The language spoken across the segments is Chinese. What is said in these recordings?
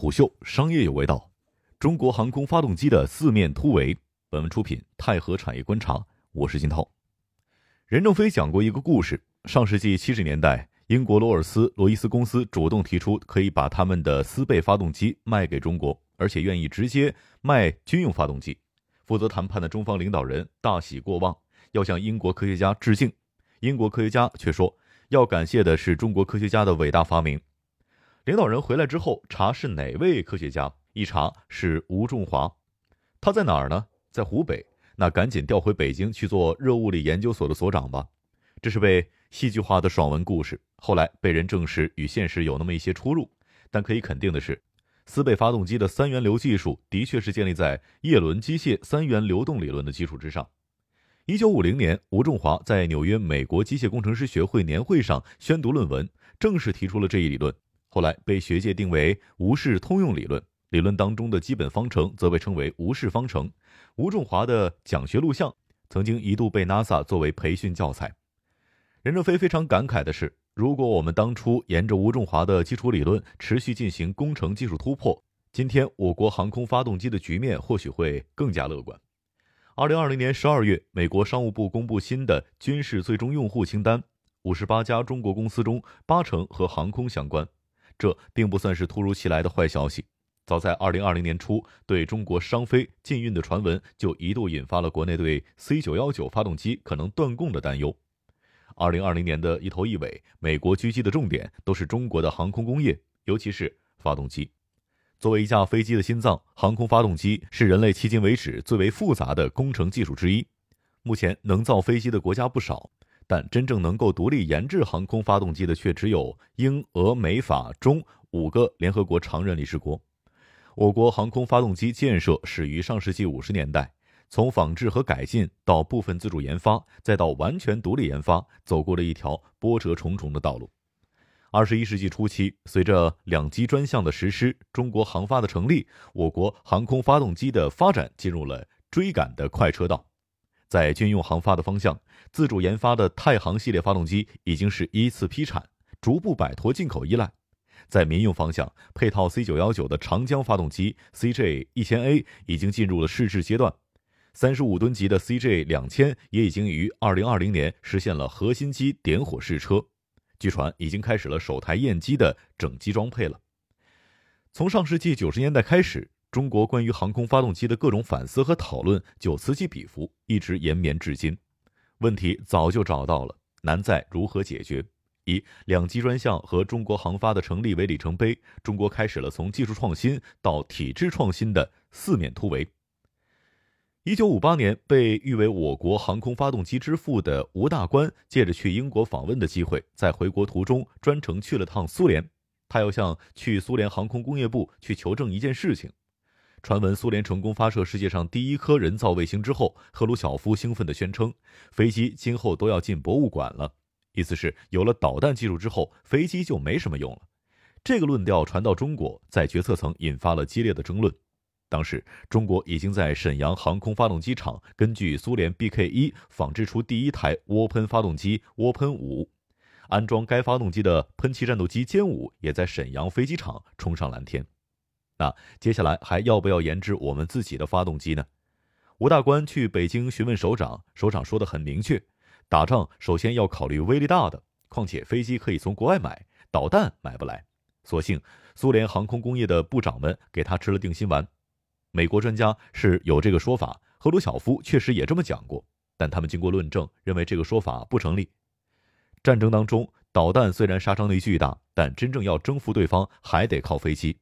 虎嗅商业有味道，中国航空发动机的四面突围。本文出品泰和产业观察，我是金涛。任正非讲过一个故事：上世纪七十年代，英国罗尔斯罗伊斯公司主动提出可以把他们的斯贝发动机卖给中国，而且愿意直接卖军用发动机。负责谈判的中方领导人大喜过望，要向英国科学家致敬。英国科学家却说，要感谢的是中国科学家的伟大发明。领导人回来之后查是哪位科学家，一查是吴仲华。他在哪儿呢？在湖北。那赶紧调回北京去做热物理研究所的所长吧。这是被戏剧化的爽文故事，后来被人证实与现实有那么一些出入。但可以肯定的是，斯贝发动机的三元流技术的确是建立在叶伦机械三元流动理论的基础之上。一九五零年，吴仲华在纽约美国机械工程师学会年会上宣读论文，正式提出了这一理论。后来被学界定为吴氏通用理论，理论当中的基本方程则被称为吴氏方程。吴仲华的讲学录像曾经一度被 NASA 作为培训教材。任正非非常感慨的是，如果我们当初沿着吴仲华的基础理论持续进行工程技术突破，今天我国航空发动机的局面或许会更加乐观。二零二零年十二月，美国商务部公布新的军事最终用户清单，五十八家中国公司中，八成和航空相关。这并不算是突如其来的坏消息。早在二零二零年初，对中国商飞禁运的传闻就一度引发了国内对 C 九幺九发动机可能断供的担忧。二零二零年的一头一尾，美国狙击的重点都是中国的航空工业，尤其是发动机。作为一架飞机的心脏，航空发动机是人类迄今为止最为复杂的工程技术之一。目前能造飞机的国家不少。但真正能够独立研制航空发动机的却只有英、俄、美、法、中五个联合国常任理事国。我国航空发动机建设始于上世纪五十年代，从仿制和改进到部分自主研发，再到完全独立研发，走过了一条波折重重的道路。二十一世纪初期，随着两机专项的实施，中国航发的成立，我国航空发动机的发展进入了追赶的快车道。在军用航发的方向，自主研发的太行系列发动机已经是依次批产，逐步摆脱进口依赖；在民用方向，配套 C 九幺九的长江发动机 CJ 一千 A 已经进入了试制阶段，三十五吨级的 CJ 两千也已经于二零二零年实现了核心机点火试车，据传已经开始了首台验机的整机装配了。从上世纪九十年代开始。中国关于航空发动机的各种反思和讨论就此起彼伏，一直延绵至今。问题早就找到了，难在如何解决。以两机专项和中国航发的成立为里程碑，中国开始了从技术创新到体制创新的四面突围。一九五八年，被誉为我国航空发动机之父的吴大观，借着去英国访问的机会，在回国途中专程去了趟苏联，他要向去苏联航空工业部去求证一件事情。传闻苏联成功发射世界上第一颗人造卫星之后，赫鲁晓夫兴奋地宣称，飞机今后都要进博物馆了。意思是有了导弹技术之后，飞机就没什么用了。这个论调传到中国，在决策层引发了激烈的争论。当时，中国已经在沈阳航空发动机厂根据苏联 BK 一仿制出第一台涡喷发动机涡喷五，安装该发动机的喷气战斗机歼五也在沈阳飞机场冲上蓝天。那接下来还要不要研制我们自己的发动机呢？吴大官去北京询问首长，首长说的很明确：打仗首先要考虑威力大的，况且飞机可以从国外买，导弹买不来。所幸苏联航空工业的部长们给他吃了定心丸。美国专家是有这个说法，赫鲁晓夫确实也这么讲过，但他们经过论证，认为这个说法不成立。战争当中，导弹虽然杀伤力巨大，但真正要征服对方，还得靠飞机。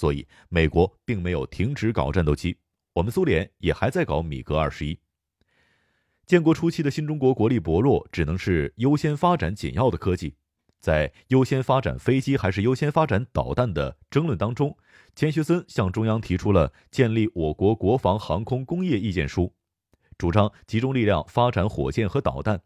所以，美国并没有停止搞战斗机，我们苏联也还在搞米格二十一。建国初期的新中国国力薄弱，只能是优先发展紧要的科技。在优先发展飞机还是优先发展导弹的争论当中，钱学森向中央提出了建立我国国防航空工业意见书，主张集中力量发展火箭和导弹。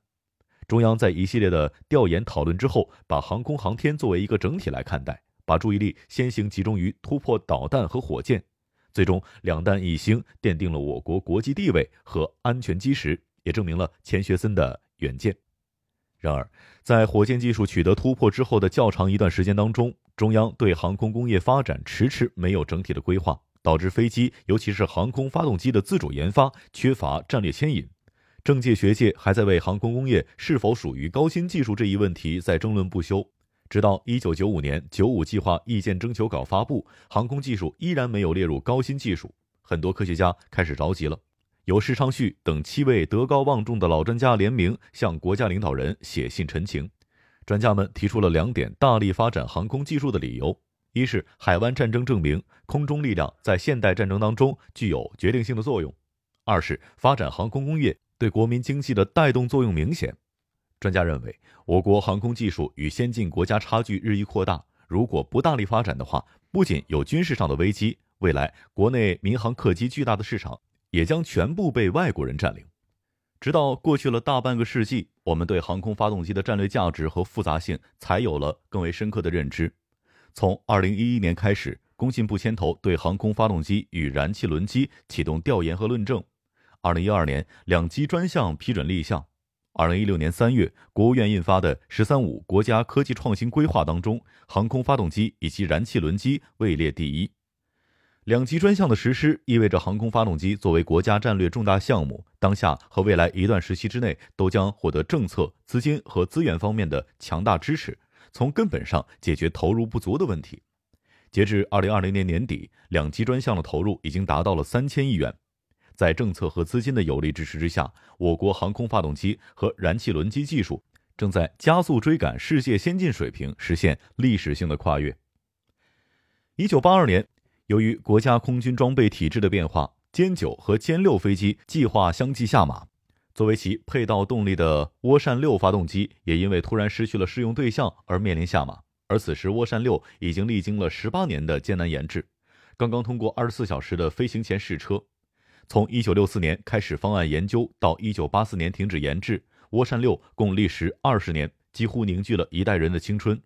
中央在一系列的调研讨论之后，把航空航天作为一个整体来看待。把注意力先行集中于突破导弹和火箭，最终两弹一星奠定了我国国际地位和安全基石，也证明了钱学森的远见。然而，在火箭技术取得突破之后的较长一段时间当中，中央对航空工业发展迟迟没有整体的规划，导致飞机，尤其是航空发动机的自主研发缺乏战略牵引。政界学界还在为航空工业是否属于高新技术这一问题在争论不休。直到一九九五年“九五”计划意见征求稿发布，航空技术依然没有列入高新技术，很多科学家开始着急了。由施昌旭等七位德高望重的老专家联名向国家领导人写信陈情。专家们提出了两点大力发展航空技术的理由：一是海湾战争证明空中力量在现代战争当中具有决定性的作用；二是发展航空工业对国民经济的带动作用明显。专家认为，我国航空技术与先进国家差距日益扩大，如果不大力发展的话，不仅有军事上的危机，未来国内民航客机巨大的市场。也将全部被外国人占领。直到过去了大半个世纪，我们对航空发动机的战略价值和复杂性才有了更为深刻的认知。从2011年开始，工信部牵头对航空发动机与燃气轮机启动调研和论证。2012年，两机专项批准立项。2016年3月，国务院印发的“十三五”国家科技创新规划当中，航空发动机以及燃气轮机位列第一。两级专项的实施，意味着航空发动机作为国家战略重大项目，当下和未来一段时期之内都将获得政策、资金和资源方面的强大支持，从根本上解决投入不足的问题。截至二零二零年年底，两级专项的投入已经达到了三千亿元。在政策和资金的有力支持之下，我国航空发动机和燃气轮机技术正在加速追赶世界先进水平，实现历史性的跨越。一九八二年。由于国家空军装备体制的变化，歼九和歼六飞机计划相继下马。作为其配套动力的涡扇六发动机，也因为突然失去了适用对象而面临下马。而此时，涡扇六已经历经了十八年的艰难研制，刚刚通过二十四小时的飞行前试车。从一九六四年开始方案研究，到一九八四年停止研制，涡扇六共历时二十年，几乎凝聚了一代人的青春。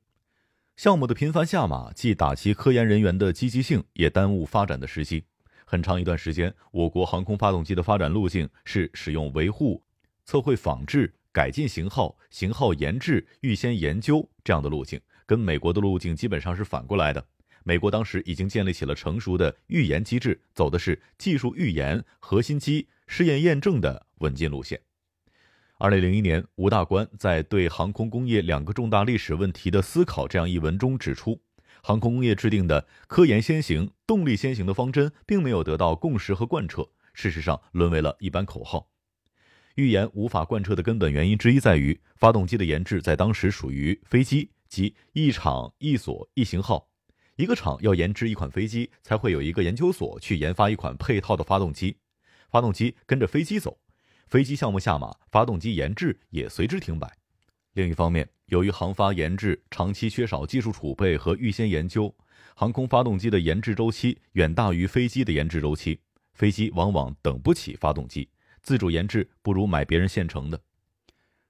项目的频繁下马，既打击科研人员的积极性，也耽误发展的时机。很长一段时间，我国航空发动机的发展路径是使用维护、测绘仿制、改进型号、型号研制、预先研究这样的路径，跟美国的路径基本上是反过来的。美国当时已经建立起了成熟的预研机制，走的是技术预研、核心机试验验证的稳进路线。二零零一年，吴大观在对航空工业两个重大历史问题的思考这样一文中指出，航空工业制定的科研先行、动力先行的方针，并没有得到共识和贯彻，事实上沦为了一般口号。预研无法贯彻的根本原因之一在于，发动机的研制在当时属于飞机，即一厂一所一型号。一个厂要研制一款飞机，才会有一个研究所去研发一款配套的发动机，发动机跟着飞机走。飞机项目下马，发动机研制也随之停摆。另一方面，由于航发研制长期缺少技术储备和预先研究，航空发动机的研制周期远大于飞机的研制周期，飞机往往等不起发动机，自主研制不如买别人现成的。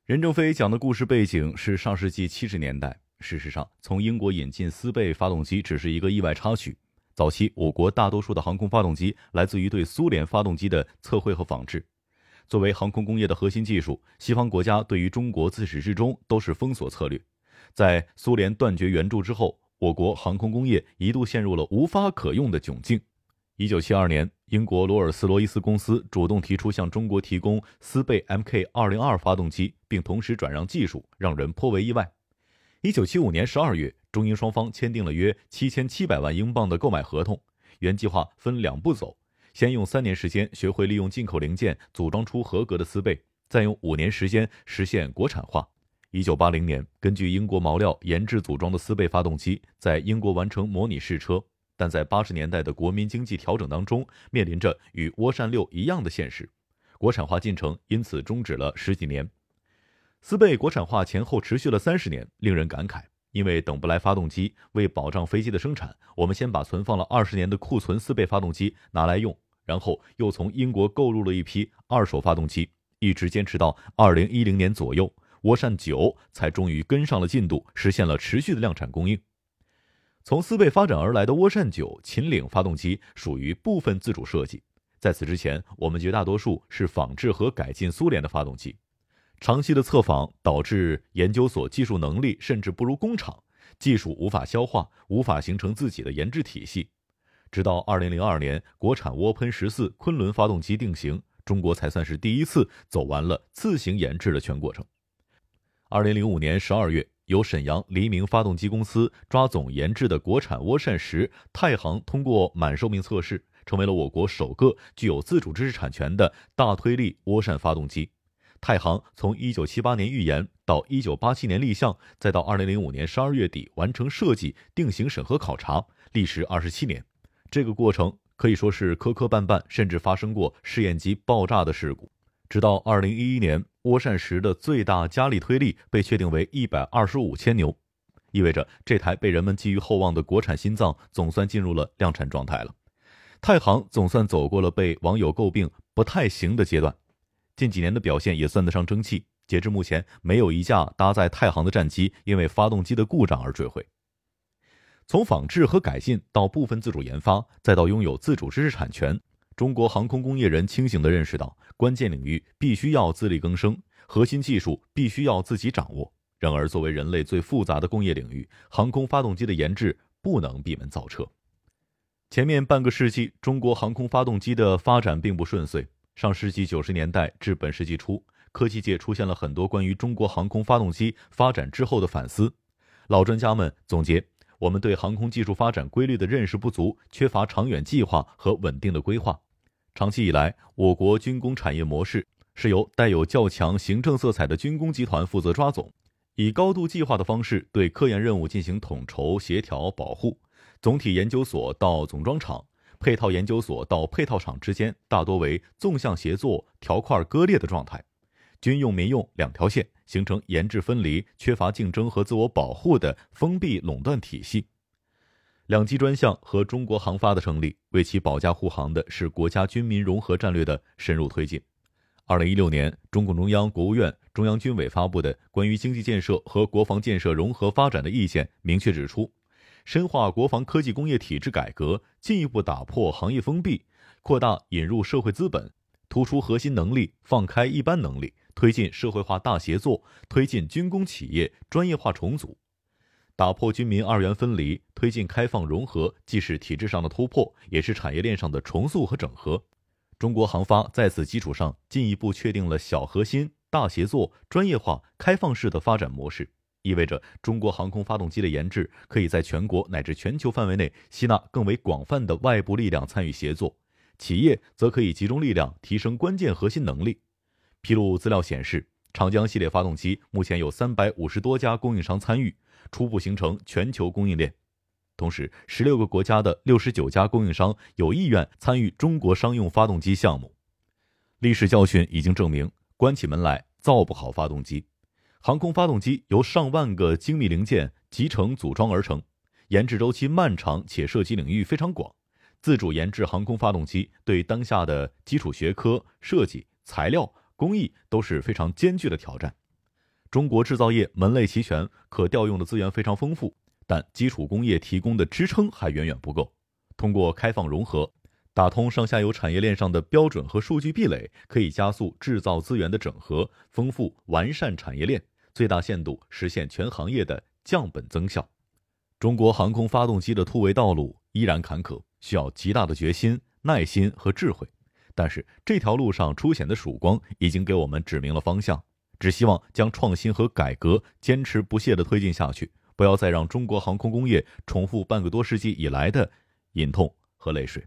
任正非讲的故事背景是上世纪七十年代。事实上，从英国引进斯贝发动机只是一个意外插曲。早期，我国大多数的航空发动机来自于对苏联发动机的测绘和仿制。作为航空工业的核心技术，西方国家对于中国自始至终都是封锁策略。在苏联断绝援助之后，我国航空工业一度陷入了无法可用的窘境。一九七二年，英国罗尔斯罗伊斯公司主动提出向中国提供斯贝 Mk 二零二发动机，并同时转让技术，让人颇为意外。一九七五年十二月，中英双方签订了约七千七百万英镑的购买合同，原计划分两步走。先用三年时间学会利用进口零件组装出合格的丝被，再用五年时间实现国产化。一九八零年，根据英国毛料研制组装的丝被发动机在英国完成模拟试车，但在八十年代的国民经济调整当中，面临着与涡扇六一样的现实，国产化进程因此终止了十几年。斯贝国产化前后持续了三十年，令人感慨。因为等不来发动机，为保障飞机的生产，我们先把存放了二十年的库存斯贝发动机拿来用。然后又从英国购入了一批二手发动机，一直坚持到二零一零年左右，涡扇九才终于跟上了进度，实现了持续的量产供应。从斯贝发展而来的涡扇九秦岭发动机属于部分自主设计，在此之前，我们绝大多数是仿制和改进苏联的发动机。长期的测仿导致研究所技术能力甚至不如工厂，技术无法消化，无法形成自己的研制体系。直到二零零二年，国产涡喷十四昆仑发动机定型，中国才算是第一次走完了自行研制的全过程。二零零五年十二月，由沈阳黎明发动机公司抓总研制的国产涡扇十太行通过满寿命测试，成为了我国首个具有自主知识产权的大推力涡扇发动机。太行从一九七八年预研到一九八七年立项，再到二零零五年十二月底完成设计、定型、审核、考察，历时二十七年。这个过程可以说是磕磕绊绊，甚至发生过试验机爆炸的事故。直到二零一一年，涡扇十的最大加力推力被确定为一百二十五千牛，意味着这台被人们寄予厚望的国产心脏总算进入了量产状态了。太行总算走过了被网友诟病不太行的阶段，近几年的表现也算得上争气。截至目前，没有一架搭载太行的战机因为发动机的故障而坠毁。从仿制和改进到部分自主研发，再到拥有自主知识产权，中国航空工业人清醒地认识到，关键领域必须要自力更生，核心技术必须要自己掌握。然而，作为人类最复杂的工业领域，航空发动机的研制不能闭门造车。前面半个世纪，中国航空发动机的发展并不顺遂。上世纪九十年代至本世纪初，科技界出现了很多关于中国航空发动机发展之后的反思。老专家们总结。我们对航空技术发展规律的认识不足，缺乏长远计划和稳定的规划。长期以来，我国军工产业模式是由带有较强行政色彩的军工集团负责抓总，以高度计划的方式对科研任务进行统筹、协调、保护。总体研究所到总装厂、配套研究所到配套厂之间，大多为纵向协作、条块割裂的状态。军用、民用两条线形成研制分离、缺乏竞争和自我保护的封闭垄断体系。两机专项和中国航发的成立，为其保驾护航的是国家军民融合战略的深入推进。二零一六年，中共中央、国务院、中央军委发布的《关于经济建设和国防建设融合发展的意见》明确指出，深化国防科技工业体制改革，进一步打破行业封闭，扩大引入社会资本，突出核心能力，放开一般能力。推进社会化大协作，推进军工企业专业化重组，打破军民二元分离，推进开放融合，既是体制上的突破，也是产业链上的重塑和整合。中国航发在此基础上进一步确定了小核心、大协作、专业化、开放式的发展模式，意味着中国航空发动机的研制可以在全国乃至全球范围内吸纳更为广泛的外部力量参与协作，企业则可以集中力量提升关键核心能力。披露资料显示，长江系列发动机目前有三百五十多家供应商参与，初步形成全球供应链。同时，十六个国家的六十九家供应商有意愿参与中国商用发动机项目。历史教训已经证明，关起门来造不好发动机。航空发动机由上万个精密零件集成组装而成，研制周期漫长且涉及领域非常广。自主研制航空发动机对当下的基础学科、设计、材料。工艺都是非常艰巨的挑战。中国制造业门类齐全，可调用的资源非常丰富，但基础工业提供的支撑还远远不够。通过开放融合，打通上下游产业链上的标准和数据壁垒，可以加速制造资源的整合，丰富完善产业链，最大限度实现全行业的降本增效。中国航空发动机的突围道路依然坎坷，需要极大的决心、耐心和智慧。但是这条路上出现的曙光已经给我们指明了方向，只希望将创新和改革坚持不懈地推进下去，不要再让中国航空工业重复半个多世纪以来的隐痛和泪水。